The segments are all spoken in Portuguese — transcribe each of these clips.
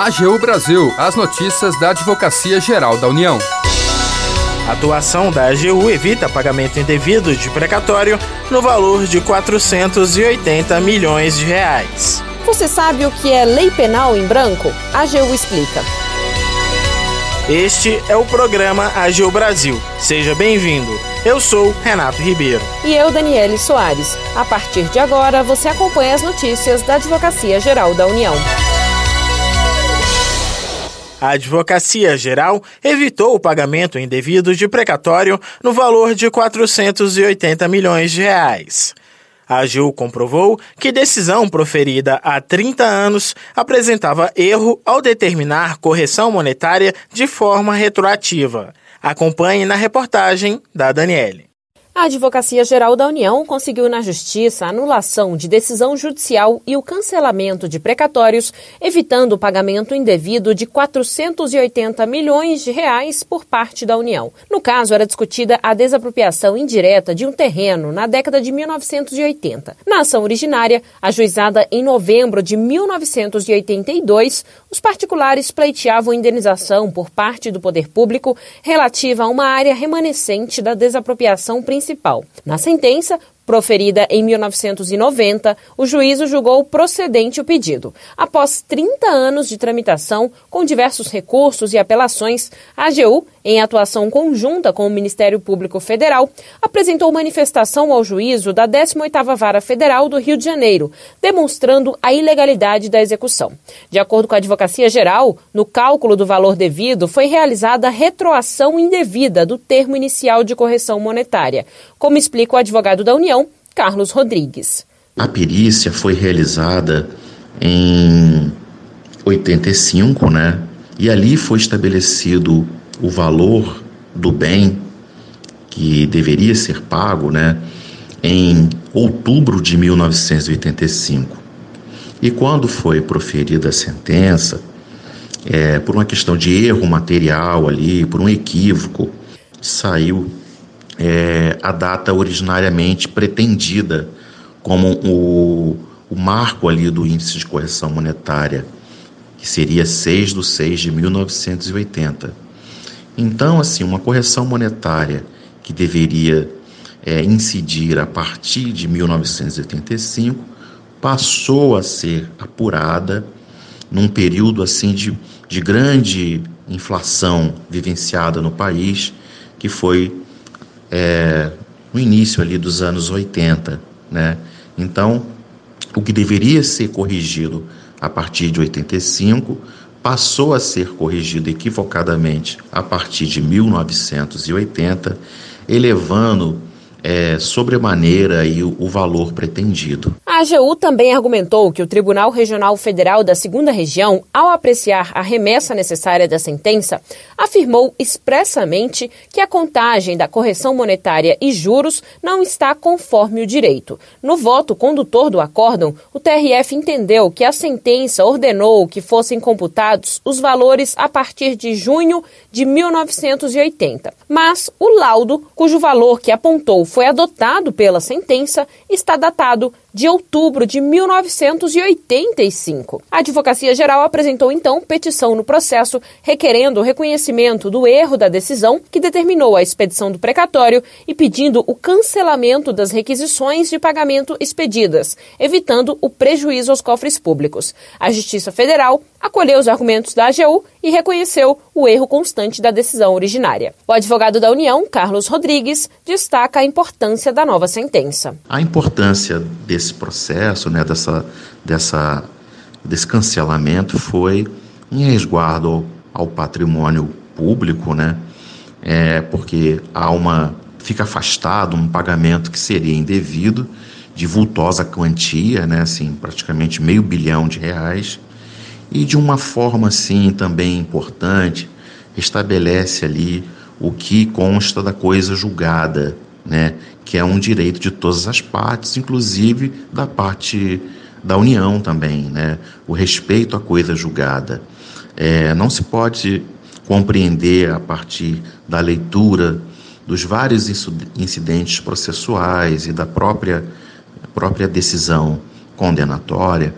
AGU Brasil, as notícias da Advocacia Geral da União. A atuação da AGU evita pagamento indevido de precatório no valor de 480 milhões de reais. Você sabe o que é lei penal em branco? A AGU explica. Este é o programa AGU Brasil. Seja bem-vindo. Eu sou Renato Ribeiro. E eu, Daniele Soares. A partir de agora, você acompanha as notícias da Advocacia Geral da União. A Advocacia Geral evitou o pagamento indevido de precatório no valor de 480 milhões de reais. A AGU comprovou que decisão proferida há 30 anos apresentava erro ao determinar correção monetária de forma retroativa. Acompanhe na reportagem da Daniele. A Advocacia Geral da União conseguiu na Justiça a anulação de decisão judicial e o cancelamento de precatórios, evitando o pagamento indevido de 480 milhões de reais por parte da União. No caso, era discutida a desapropriação indireta de um terreno na década de 1980. Na ação originária, ajuizada em novembro de 1982, os particulares pleiteavam indenização por parte do poder público relativa a uma área remanescente da desapropriação principal Na sentença, Proferida em 1990, o juízo julgou procedente o pedido. Após 30 anos de tramitação, com diversos recursos e apelações, a AGU, em atuação conjunta com o Ministério Público Federal, apresentou manifestação ao juízo da 18ª Vara Federal do Rio de Janeiro, demonstrando a ilegalidade da execução. De acordo com a Advocacia Geral, no cálculo do valor devido foi realizada retroação indevida do termo inicial de correção monetária, como explica o advogado da União, Carlos Rodrigues. A perícia foi realizada em 85, né? E ali foi estabelecido o valor do bem que deveria ser pago, né? Em outubro de 1985. E quando foi proferida a sentença, é, por uma questão de erro material ali, por um equívoco, saiu é, a data originariamente pretendida como o, o marco ali do índice de correção monetária, que seria 6 de 6 de 1980. Então, assim, uma correção monetária que deveria é, incidir a partir de 1985 passou a ser apurada num período assim de, de grande inflação vivenciada no país, que foi é, no início ali dos anos 80, né? Então, o que deveria ser corrigido a partir de 85 passou a ser corrigido equivocadamente a partir de 1980, elevando é, sobremaneira aí o, o valor pretendido. A AGU também argumentou que o Tribunal Regional Federal da Segunda Região, ao apreciar a remessa necessária da sentença, afirmou expressamente que a contagem da correção monetária e juros não está conforme o direito. No voto condutor do acórdão, o TRF entendeu que a sentença ordenou que fossem computados os valores a partir de junho de 1980. Mas o laudo, cujo valor que apontou foi adotado pela sentença, está datado de outubro de 1985. A Advocacia Geral apresentou então petição no processo requerendo o reconhecimento do erro da decisão que determinou a expedição do precatório e pedindo o cancelamento das requisições de pagamento expedidas, evitando o prejuízo aos cofres públicos. A Justiça Federal acolheu os argumentos da AGU e reconheceu o erro constante da decisão originária. O advogado da União, Carlos Rodrigues, destaca a importância da nova sentença. A importância desse processo, né, dessa, dessa, desse cancelamento foi em resguardo ao patrimônio público, né, é, porque há uma fica afastado um pagamento que seria indevido de vultosa quantia, né, assim, praticamente meio bilhão de reais, e de uma forma assim também importante estabelece ali o que consta da coisa julgada, né, que é um direito de todas as partes, inclusive da parte da União também, né, o respeito à coisa julgada. É, não se pode compreender a partir da leitura dos vários incidentes processuais e da própria, própria decisão condenatória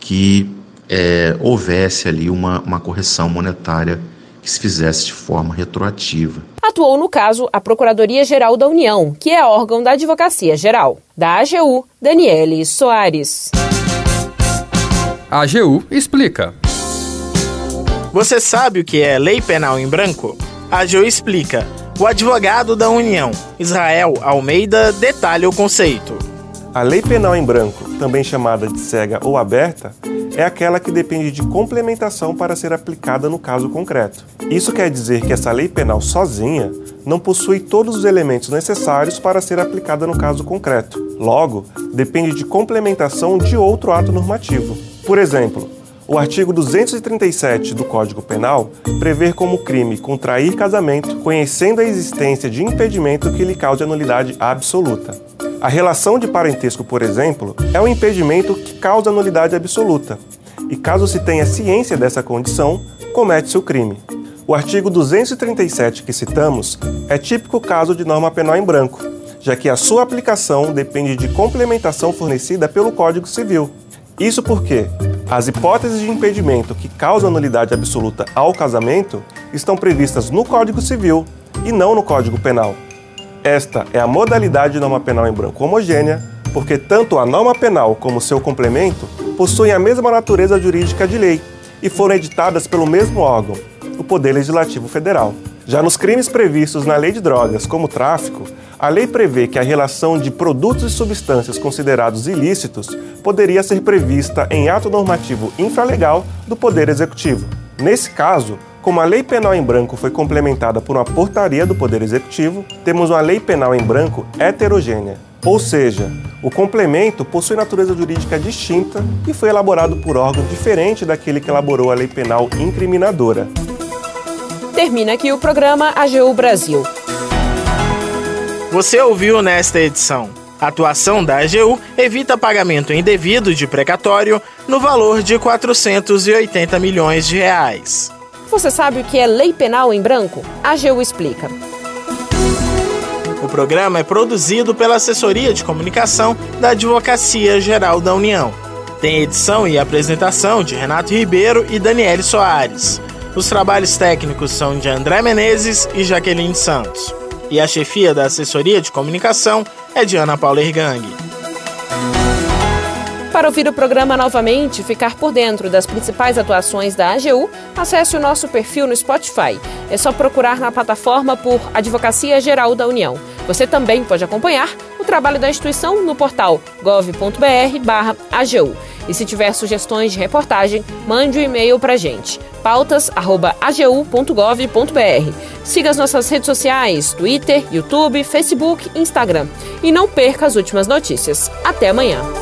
que é, houvesse ali uma, uma correção monetária que se fizesse de forma retroativa. Atuou no caso a Procuradoria-Geral da União, que é órgão da Advocacia Geral. Da AGU, Daniele Soares. A AGU explica. Você sabe o que é lei penal em branco? A AGU explica. O advogado da União, Israel Almeida, detalha o conceito. A lei penal em branco, também chamada de cega ou aberta, é aquela que depende de complementação para ser aplicada no caso concreto. Isso quer dizer que essa lei penal sozinha não possui todos os elementos necessários para ser aplicada no caso concreto. Logo, depende de complementação de outro ato normativo. Por exemplo, o artigo 237 do Código Penal prevê como crime contrair casamento, conhecendo a existência de impedimento que lhe cause anulidade absoluta. A relação de parentesco, por exemplo, é um impedimento que causa nulidade absoluta, e caso se tenha ciência dessa condição, comete-se o crime. O artigo 237 que citamos é típico caso de norma penal em branco, já que a sua aplicação depende de complementação fornecida pelo Código Civil. Isso porque as hipóteses de impedimento que causam nulidade absoluta ao casamento estão previstas no Código Civil e não no Código Penal. Esta é a modalidade de norma penal em branco homogênea, porque tanto a norma penal como seu complemento possuem a mesma natureza jurídica de lei e foram editadas pelo mesmo órgão, o Poder Legislativo Federal. Já nos crimes previstos na Lei de Drogas, como tráfico, a lei prevê que a relação de produtos e substâncias considerados ilícitos poderia ser prevista em ato normativo infralegal do Poder Executivo. Nesse caso, como a lei penal em branco foi complementada por uma portaria do Poder Executivo, temos uma lei penal em branco heterogênea. Ou seja, o complemento possui natureza jurídica distinta e foi elaborado por órgão diferente daquele que elaborou a lei penal incriminadora. Termina aqui o programa AGU Brasil. Você ouviu nesta edição. A atuação da AGU evita pagamento indevido de precatório no valor de 480 milhões de reais. Você sabe o que é lei penal em branco? A AGU explica. O programa é produzido pela Assessoria de Comunicação da Advocacia Geral da União. Tem edição e apresentação de Renato Ribeiro e Daniele Soares. Os trabalhos técnicos são de André Menezes e Jaqueline Santos. E a chefia da Assessoria de Comunicação é de Ana Paula Ergang. Para ouvir o programa novamente e ficar por dentro das principais atuações da AGU, acesse o nosso perfil no Spotify. É só procurar na plataforma por Advocacia Geral da União. Você também pode acompanhar o trabalho da instituição no portal gov.br/agu. E se tiver sugestões de reportagem, mande um e-mail para a gente. pautas@agu.gov.br. Siga as nossas redes sociais: Twitter, YouTube, Facebook, Instagram. E não perca as últimas notícias. Até amanhã.